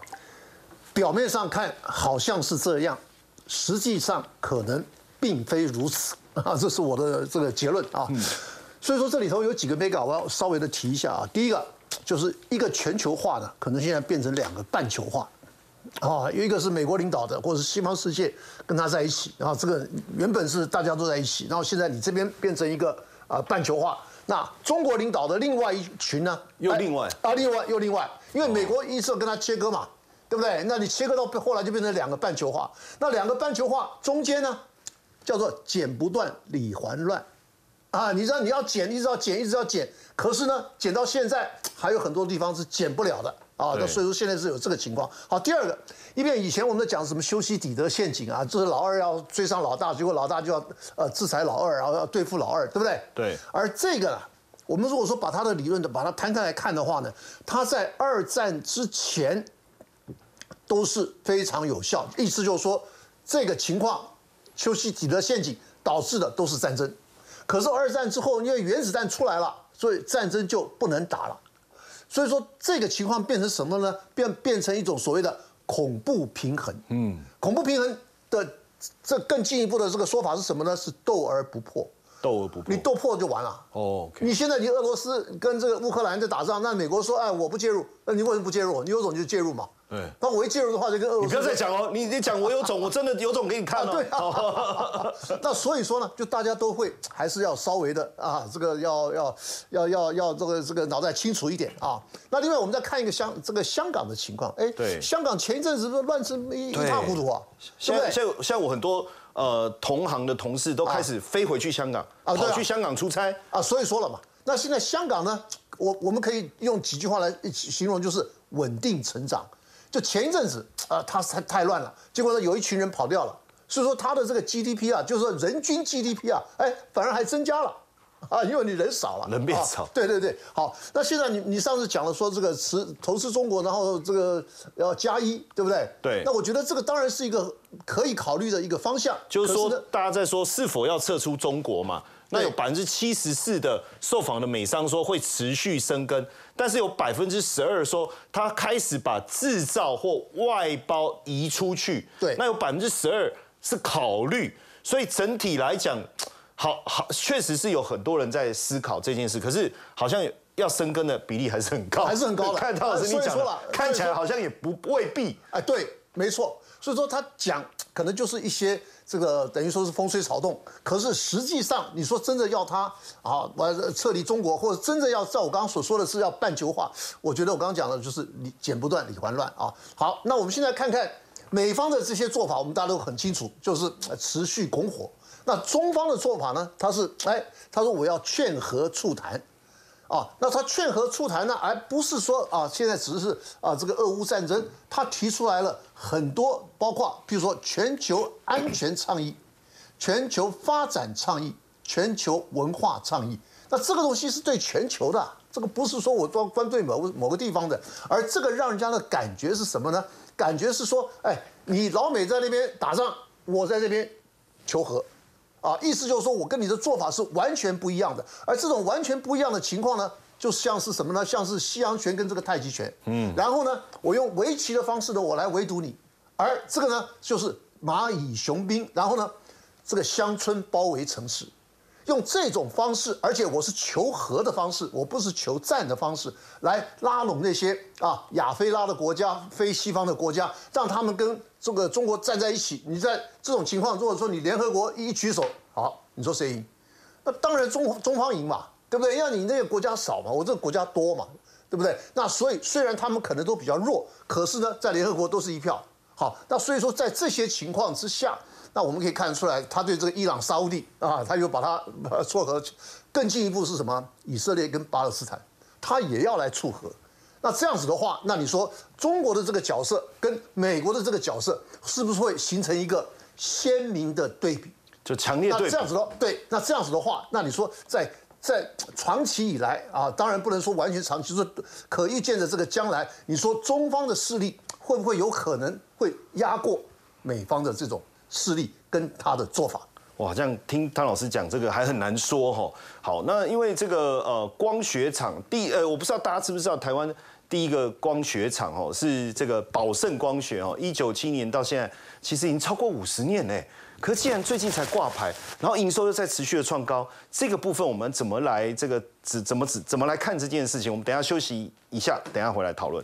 表面上看好像是这样，实际上可能并非如此啊，这是我的这个结论啊。所以说这里头有几个 mega，我要稍微的提一下啊。第一个就是一个全球化的，可能现在变成两个半球化啊，有一个是美国领导的，或者是西方世界跟他在一起，然后这个原本是大家都在一起，然后现在你这边变成一个。啊，半球化。那中国领导的另外一群呢？又另外啊，另外又另外，因为美国一直跟他切割嘛，对不对？那你切割到后来就变成两个半球化。那两个半球化中间呢，叫做剪不断理还乱。啊，你知道你要剪，一直要剪，一直要剪，可是呢，剪到现在还有很多地方是剪不了的。啊，那所以说现在是有这个情况。好，第二个，因为以前我们在讲什么修昔底德陷阱啊，就是老二要追上老大，结果老大就要呃制裁老二，然后要对付老二，对不对？对。而这个呢，我们如果说把他的理论的把它摊开来看的话呢，他在二战之前都是非常有效，意思就是说这个情况修昔底德陷阱导致的都是战争，可是二战之后因为原子弹出来了，所以战争就不能打了。所以说这个情况变成什么呢？变变成一种所谓的恐怖平衡。嗯，恐怖平衡的这更进一步的这个说法是什么呢？是斗而不破。斗而不破，你斗破就完了。哦，你现在你俄罗斯跟这个乌克兰在打仗，那美国说，哎，我不介入，那你为什么不介入？你有种就介入嘛。对，那我一介入的话，就跟俄罗斯。你不要再讲哦，你你讲我有种，我真的有种给你看哦。对啊。那所以说呢，就大家都会还是要稍微的啊，这个要要要要要这个这个脑袋清楚一点啊。那另外我们再看一个香这个香港的情况，哎，对，香港前一阵子不是乱成一一塌糊涂啊，现在现在我很多。呃，同行的同事都开始飞回去香港啊，跑去香港出差啊，所以说了嘛，那现在香港呢，我我们可以用几句话来形容，就是稳定成长。就前一阵子啊，他太太乱了，结果呢，有一群人跑掉了，所以说他的这个 GDP 啊，就是说人均 GDP 啊，哎，反而还增加了。啊，因为你人少了，人变少。对对对，好，那现在你你上次讲了说这个持投资中国，然后这个要加一，对不对？对。那我觉得这个当然是一个可以考虑的一个方向。就是说，大家在说是否要撤出中国嘛？那有百分之七十四的受访的美商说会持续生根，但是有百分之十二说他开始把制造或外包移出去。对。那有百分之十二是考虑，所以整体来讲。好好，确实是有很多人在思考这件事，可是好像要生根的比例还是很高，还是很高的。看到老师你讲了，看起来好像也不未必。哎，对，没错。所以说他讲可能就是一些这个等于说是风吹草动，可是实际上你说真的要他啊，完撤离中国，或者真的要照我刚刚所说的是要半球化，我觉得我刚刚讲的就是理剪不断理还乱啊。好，那我们现在看看美方的这些做法，我们大家都很清楚，就是持续拱火。那中方的做法呢？他是哎，他说我要劝和促谈，啊，那他劝和促谈呢，而不是说啊，现在只是啊这个俄乌战争，他提出来了很多，包括比如说全球安全倡议、全球发展倡议、全球文化倡议。那这个东西是对全球的，这个不是说我专专对某某个地方的，而这个让人家的感觉是什么呢？感觉是说，哎，你老美在那边打仗，我在这边求和。啊，意思就是说我跟你的做法是完全不一样的，而这种完全不一样的情况呢，就像是什么呢？像是西洋拳跟这个太极拳，嗯，然后呢，我用围棋的方式呢，我来围堵你，而这个呢，就是蚂蚁雄兵，然后呢，这个乡村包围城市，用这种方式，而且我是求和的方式，我不是求战的方式，来拉拢那些啊亚非拉的国家、非西方的国家，让他们跟这个中国站在一起。你在这种情况，如果说你联合国一举手，好，你说谁赢？那当然中中方赢嘛，对不对？要你那个国家少嘛，我这个国家多嘛，对不对？那所以虽然他们可能都比较弱，可是呢，在联合国都是一票。好，那所以说在这些情况之下。那我们可以看得出来，他对这个伊朗、沙地啊，他又把它撮合。更进一步是什么？以色列跟巴勒斯坦，他也要来撮合。那这样子的话，那你说中国的这个角色跟美国的这个角色，是不是会形成一个鲜明的对比？就强烈对比。那这样子的对，那这样子的话，那你说在在长期以来啊，当然不能说完全长期，就是可预见的这个将来，你说中方的势力会不会有可能会压过美方的这种？势力跟他的做法，哇，这样听汤老师讲这个还很难说哈。好，那因为这个呃光学厂第呃，我不知道大家知不知道台湾第一个光学厂哦是这个宝盛光学哦，一九七年到现在其实已经超过五十年呢。可既然最近才挂牌，然后营收又在持续的创高，这个部分我们怎么来这个怎怎么怎怎么来看这件事情？我们等下休息一下，等下回来讨论。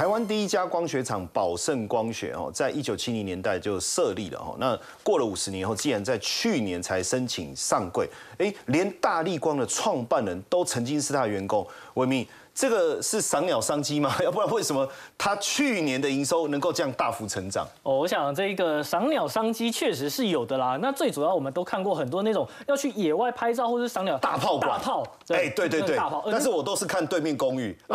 台湾第一家光学厂宝盛光学哦，在一九七零年代就设立了哦。那过了五十年后，竟然在去年才申请上柜，哎，连大力光的创办人都曾经是他的员工，维明。这个是赏鸟商机吗？要不然为什么它去年的营收能够这样大幅成长？哦，我想这个赏鸟商机确实是有的啦。那最主要我们都看过很多那种要去野外拍照或者赏鸟大炮大炮，哎，对对对，大炮。但是我都是看对面公寓。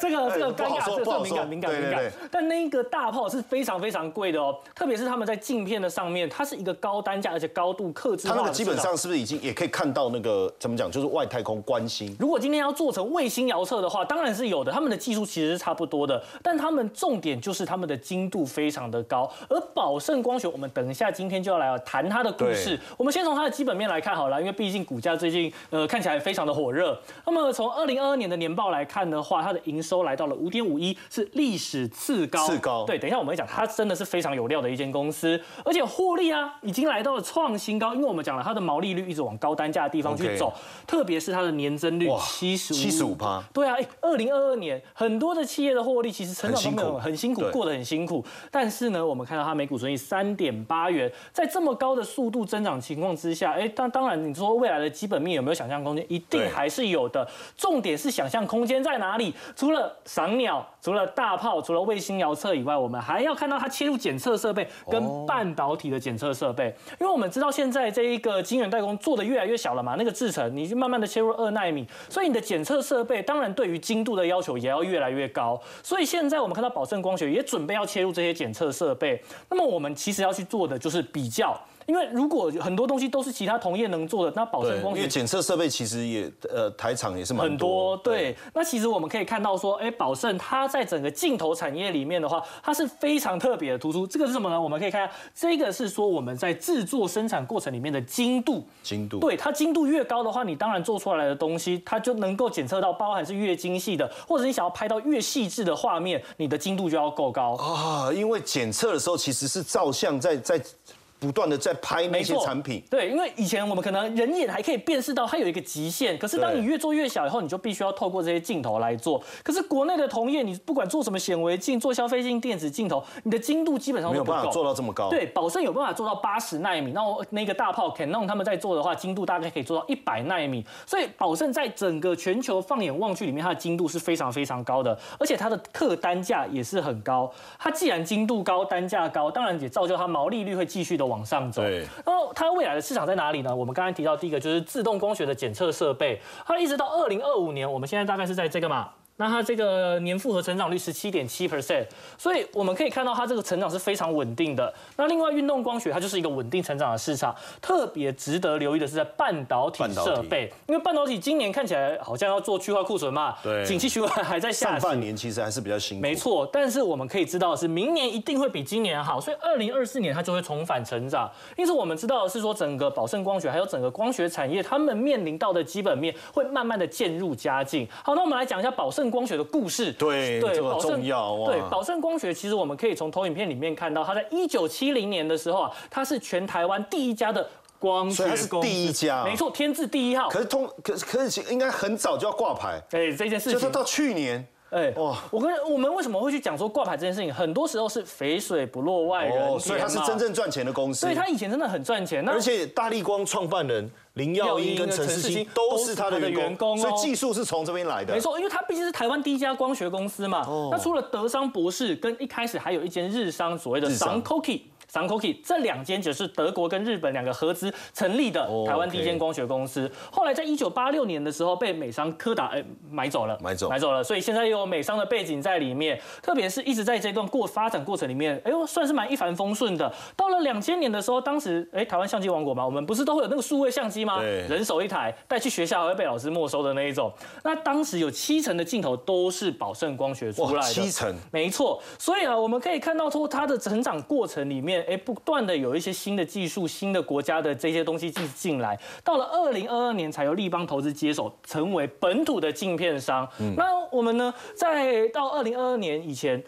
这个这个尴尬，这个敏感敏感敏感。但那个大炮是非常非常贵的哦，特别是他们在镜片的上面，它是一个高单价而且高度克制。它那个基本上是不是已经也可以看到那个怎么讲，就是外太空观星？如果今天要做成卫星。星遥测的话，当然是有的，他们的技术其实是差不多的，但他们重点就是他们的精度非常的高。而宝盛光学，我们等一下今天就要来谈它的故事。我们先从它的基本面来看好了，因为毕竟股价最近呃看起来非常的火热。那么从二零二二年的年报来看的话，它的营收来到了五点五一，是历史次高。次高。对，等一下我们会讲，它真的是非常有料的一间公司，而且获利啊已经来到了创新高，因为我们讲了它的毛利率一直往高单价的地方去走，特别是它的年增率七十五，七十五趴。对啊，哎。二零二二年，很多的企业的获利其实成长都没有很辛苦，过得很辛苦。但是呢，我们看到它每股收益三点八元，在这么高的速度增长情况之下，哎，当当然你说未来的基本面有没有想象空间？一定还是有的。重点是想象空间在哪里？除了赏鸟，除了大炮，除了卫星遥测以外，我们还要看到它切入检测设备跟半导体的检测设备。因为我们知道现在这一个晶圆代工做的越来越小了嘛，那个制程你就慢慢的切入二纳米，所以你的检测设备当然对于精度的要求也要越来越高，所以现在我们看到宝盛光学也准备要切入这些检测设备。那么我们其实要去做的就是比较。因为如果很多东西都是其他同业能做的，那宝盛光学因为检测设备其实也呃台厂也是蛮多。对，那其实我们可以看到说，哎，宝盛它在整个镜头产业里面的话，它是非常特别的突出。这个是什么呢？我们可以看，这个是说我们在制作生产过程里面的精度。精度。对，它精度越高的话，你当然做出来的东西，它就能够检测到，包含是越精细的，或者你想要拍到越细致的画面，你的精度就要够高啊。因为检测的时候其实是照相在在。不断的在拍那些产品，对，因为以前我们可能人眼还可以辨识到它有一个极限，可是当你越做越小以后，你就必须要透过这些镜头来做。可是国内的同业，你不管做什么显微镜、做消费性电子镜头，你的精度基本上没有办法做到这么高。对，宝盛有办法做到八十纳米，那我那个大炮 Canon 他们在做的话，精度大概可以做到一百纳米。所以宝盛在整个全球放眼望去里面，它的精度是非常非常高的，而且它的客单价也是很高。它既然精度高、单价高，当然也造就它毛利率会继续的往上走。对。然后它未来的市场在哪里呢？我们刚才提到第一个就是自动光学的检测设备，它一直到二零二五年，我们现在大概是在这个嘛那它这个年复合成长率十七点七 percent，所以我们可以看到它这个成长是非常稳定的。那另外运动光学它就是一个稳定成长的市场，特别值得留意的是在半导体设备，因为半导体今年看起来好像要做去化库存嘛，对，景气循环还在下。上半年其实还是比较辛苦，没错。但是我们可以知道的是，明年一定会比今年好，所以二零二四年它就会重返成长。因此我们知道的是说，整个宝盛光学还有整个光学产业，他们面临到的基本面会慢慢的渐入佳境。好，那我们来讲一下宝盛光学的故事。对对，宝盛对宝盛光学，其实我们可以从投影片里面看到，它在一九七零年的时候啊，它是全台湾第一家的光学公司，第一家，没错，天字第一号。可是通，可可是应该很早就要挂牌。哎，这件事情就是到去年。哎哇！我跟我们为什么会去讲说挂牌这件事情？很多时候是肥水不落外人所以他是真正赚钱的公司。所以它以前真的很赚钱。而且大力光创办人林耀英跟陈世新都是他的员工，所以技术是从这边来的。没错，因为他毕竟是台湾第一家光学公司嘛。那除了德商博士跟一开始还有一间日商所谓的商 Cookie。S a n k o k i 这两间就是德国跟日本两个合资成立的台湾第一间光学公司。后来在一九八六年的时候被美商柯达哎买走了，买走买走了。所以现在又有美商的背景在里面，特别是一直在这段过发展过程里面，哎呦算是蛮一帆风顺的。到了两千年的时候，当时哎台湾相机王国嘛，我们不是都会有那个数位相机吗？人手一台，带去学校还会被老师没收的那一种。那当时有七成的镜头都是宝盛光学出来的，七成没错。所以啊，我们可以看到说它的成长过程里面，哎不断的。有一些新的技术、新的国家的这些东西进进来，到了二零二二年才由立邦投资接手，成为本土的镜片商。那我们呢，在到二零二二年以前。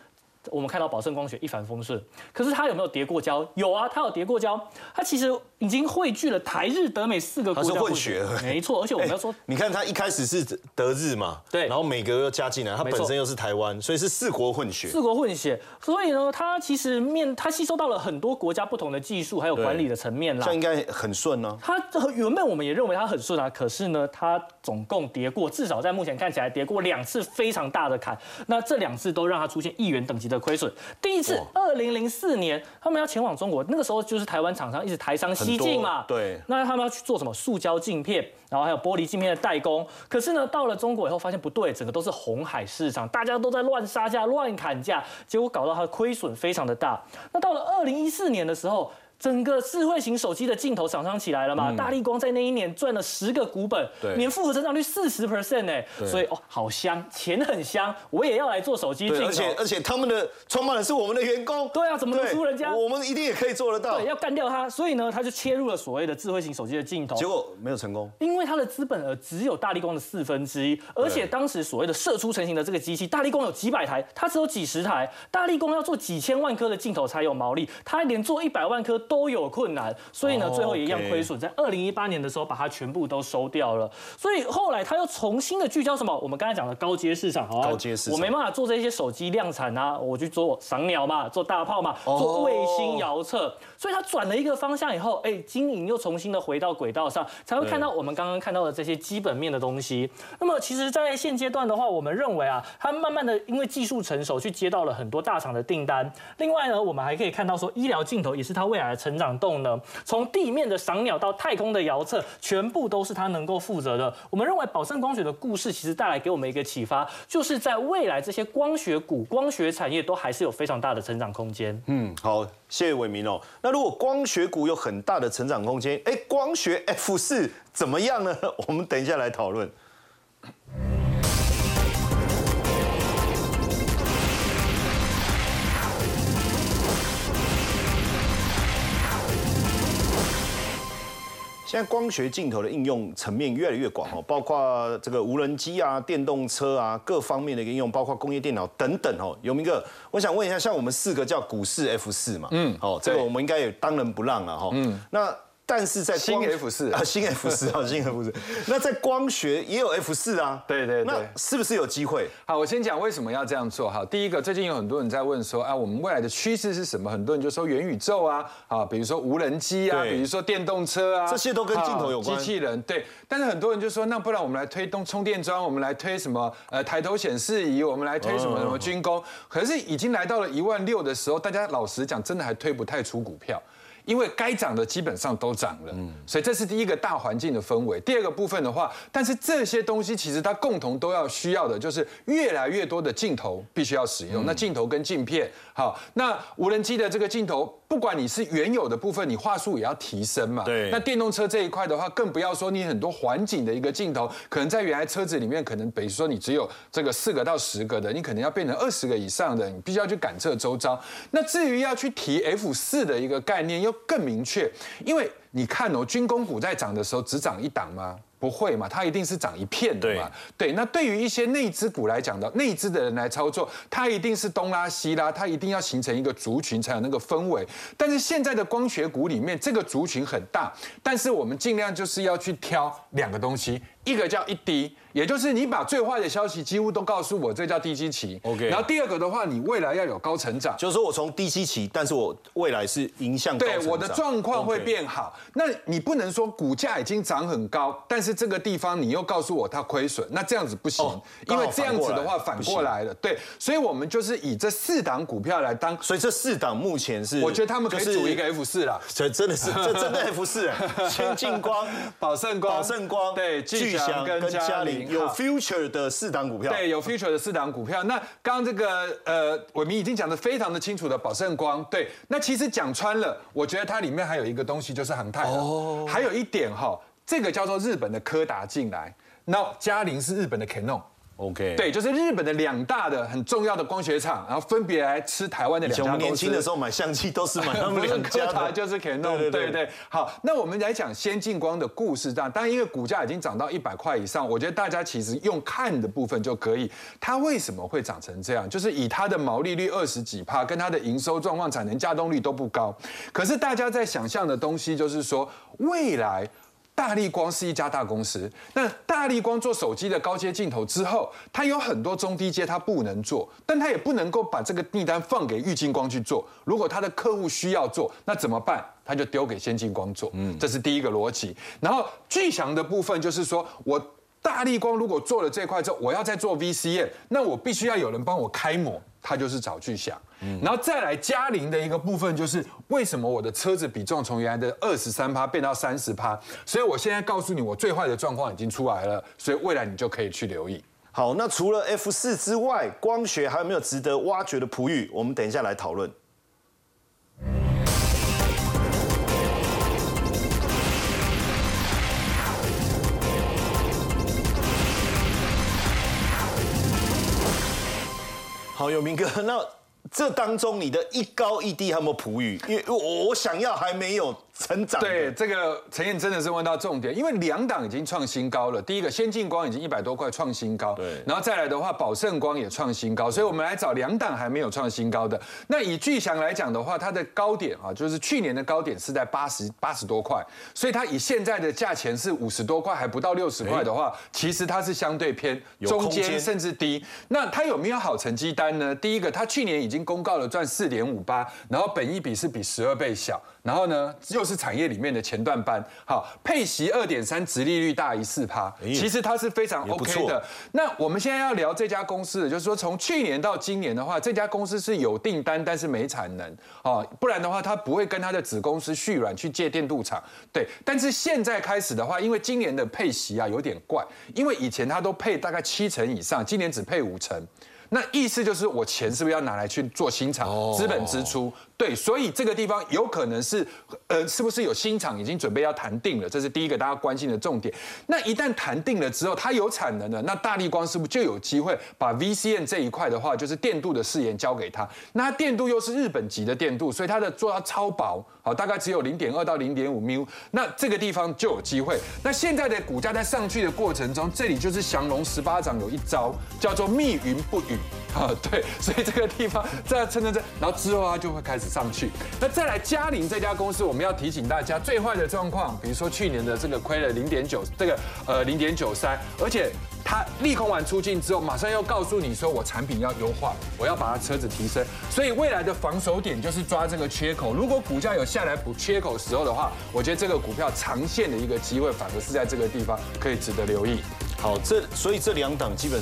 我们看到宝盛光学一帆风顺，可是它有没有叠过胶？有啊，它有叠过胶。它其实已经汇聚了台日德美四个国家。混血，没错。而且我们要说，你看它一开始是德日嘛，对，然后美国又加进来，它本身又是台湾，所以是四国混血。四国混血，所以呢，它其实面它吸收到了很多国家不同的技术，还有管理的层面啦。这应该很顺呢。它原本我们也认为它很顺啊，可是呢，它总共叠过，至少在目前看起来叠过两次非常大的坎。那这两次都让它出现亿元等级的亏损。第一次，二零零四年，他们要前往中国，那个时候就是台湾厂商一直台商西进嘛，对，那他们要去做什么？塑胶镜片，然后还有玻璃镜片的代工。可是呢，到了中国以后，发现不对，整个都是红海市场，大家都在乱杀价、乱砍价，结果搞到它的亏损非常的大。那到了二零一四年的时候。整个智慧型手机的镜头厂商起来了嘛？大力光在那一年赚了十个股本，年复合增长率四十 percent 哎，所以哦，好香，钱很香，我也要来做手机镜头。而且而且他们的创办人是我们的员工，对啊，怎么能输人家？我们一定也可以做得到。对，要干掉他，所以呢，他就切入了所谓的智慧型手机的镜头，结果没有成功，因为他的资本额只有大力光的四分之一，而且当时所谓的射出成型的这个机器，大力光有几百台，他只有几十台，大力光要做几千万颗的镜头才有毛利，他连做一百万颗都有困难。所以呢，最后也一样亏损，在二零一八年的时候把它全部都收掉了。所以后来他又重新的聚焦什么？我们刚才讲的高阶市场，好高阶市场，我没办法做这些手机量产啊，我去做赏鸟嘛，做大炮嘛，做卫星遥测。所以他转了一个方向以后，哎，经营又重新的回到轨道上，才会看到我们刚刚看到的这些基本面的东西。那么其实，在现阶段的话，我们认为啊，它慢慢的因为技术成熟，去接到了很多大厂的订单。另外呢，我们还可以看到说，医疗镜头也是它未来的成长动能。从地面的赏鸟到太空的遥测，全部都是它能够负责的。我们认为宝盛光学的故事，其实带来给我们一个启发，就是在未来这些光学股、光学产业都还是有非常大的成长空间。嗯，好，谢谢伟明哦。那如果光学股有很大的成长空间，哎，光学 F 四怎么样呢？我们等一下来讨论。现在光学镜头的应用层面越来越广哦，包括这个无人机啊、电动车啊各方面的应用，包括工业电脑等等哦。有一个，我想问一下，像我们四个叫股市 F 四嘛，嗯，哦，这个我们应该也当仁不让了哈。嗯，那。但是在新 F 四啊，新 F 四啊，新 F 四。那在光学也有 F 四啊，对对对，那是不是有机会？好，我先讲为什么要这样做哈。第一个，最近有很多人在问说，啊，我们未来的趋势是什么？很多人就说元宇宙啊，啊，比如说无人机啊，比如说电动车啊，这些都跟镜头有关。机器人对，但是很多人就说，那不然我们来推动充电桩，我们来推什么？呃，抬头显示仪，我们来推什么什么军工？可是已经来到了一万六的时候，大家老实讲，真的还推不太出股票。因为该涨的基本上都涨了，所以这是第一个大环境的氛围。第二个部分的话，但是这些东西其实它共同都要需要的，就是越来越多的镜头必须要使用。那镜头跟镜片，好，那无人机的这个镜头，不管你是原有的部分，你画素也要提升嘛。对。那电动车这一块的话，更不要说你很多环景的一个镜头，可能在原来车子里面，可能比如说你只有这个四个到十个的，你可能要变成二十个以上的，你必须要去感测周遭。那至于要去提 F 四的一个概念，又更明确，因为你看哦，军工股在涨的时候只涨一档吗？不会嘛，它一定是涨一片的嘛。对，那对于一些内资股来讲的，内资的人来操作，它一定是东拉西拉，它一定要形成一个族群才有那个氛围。但是现在的光学股里面，这个族群很大，但是我们尽量就是要去挑两个东西。一个叫一低，也就是你把最坏的消息几乎都告诉我，这叫低基期。OK。然后第二个的话，你未来要有高成长，就是说我从低基期，但是我未来是迎向对我的状况会变好。那你不能说股价已经涨很高，但是这个地方你又告诉我它亏损，那这样子不行，因为这样子的话反过来了。对，所以我们就是以这四档股票来当，所以这四档目前是，我觉得他们可以组一个 F 四了。这真的是，这真的 F 四，先进光、宝盛光、宝盛光，对。巨翔跟嘉玲有 future 的四档股票，对，有 future 的四档股票。那刚刚这个呃，伟明已经讲的非常的清楚的宝盛光，对。那其实讲穿了，我觉得它里面还有一个东西就是航太哦，还有一点哈，这个叫做日本的柯达进来，那嘉玲是日本的 Canon。OK，对，就是日本的两大的很重要的光学厂，然后分别来吃台湾的两家公司。年轻的时候买相机都是买他们两家的，就是可以弄。对对对。好，那我们来讲先进光的故事。这样，当然因为股价已经涨到一百块以上，我觉得大家其实用看的部分就可以。它为什么会涨成这样？就是以它的毛利率二十几帕，跟它的营收状况、产能加动率都不高。可是大家在想象的东西，就是说未来。大力光是一家大公司，那大力光做手机的高阶镜头之后，它有很多中低阶它不能做，但它也不能够把这个订单放给玉金光去做。如果它的客户需要做，那怎么办？他就丢给先进光做。嗯，这是第一个逻辑。然后巨翔的部分就是说我。大力光如果做了这块之后，我要再做 VCM，那我必须要有人帮我开模，他就是找巨响。然后再来嘉陵的一个部分，就是为什么我的车子比重从原来的二十三趴变到三十趴？所以我现在告诉你，我最坏的状况已经出来了，所以未来你就可以去留意。好，那除了 F 四之外，光学还有没有值得挖掘的璞玉？我们等一下来讨论。好，有明哥，那这当中你的一高一低有没有普语？因为我我想要还没有。成长对这个陈燕真的是问到重点，因为两档已经创新高了。第一个先进光已经一百多块创新高，对，然后再来的话，宝盛光也创新高，所以我们来找两档还没有创新高的。那以巨翔来讲的话，它的高点啊，就是去年的高点是在八十八十多块，所以它以现在的价钱是五十多块，还不到六十块的话，其实它是相对偏中间甚至低。那它有没有好成绩单呢？第一个，它去年已经公告了赚四点五八，然后本益比是比十二倍小。然后呢，又是产业里面的前段班，好，配息二点三，殖利率大于四趴，其实它是非常 OK 的。那我们现在要聊这家公司的，就是说从去年到今年的话，这家公司是有订单，但是没产能，哦，不然的话，它不会跟它的子公司续软去借电镀厂，对。但是现在开始的话，因为今年的配息啊有点怪，因为以前它都配大概七成以上，今年只配五成。那意思就是我钱是不是要拿来去做新厂？资本支出对，所以这个地方有可能是，呃，是不是有新厂已经准备要谈定了？这是第一个大家关心的重点。那一旦谈定了之后，它有产能了，那大力光是不是就有机会把 VCN 这一块的话，就是电镀的试验交给他？那电镀又是日本级的电镀，所以它的做到超薄，好，大概只有零点二到零点五缪。那这个地方就有机会。那现在的股价在上去的过程中，这里就是降龙十八掌有一招叫做密云不雨。啊，对，所以这个地方在蹭蹭蹭，然后之后它就会开始上去。那再来嘉陵这家公司，我们要提醒大家，最坏的状况，比如说去年的这个亏了零点九，这个呃零点九三，而且它利空完出境之后，马上要告诉你说我产品要优化，我要把它车子提升。所以未来的防守点就是抓这个缺口。如果股价有下来补缺口时候的话，我觉得这个股票长线的一个机会，反而是在这个地方可以值得留意。好，这所以这两档基本。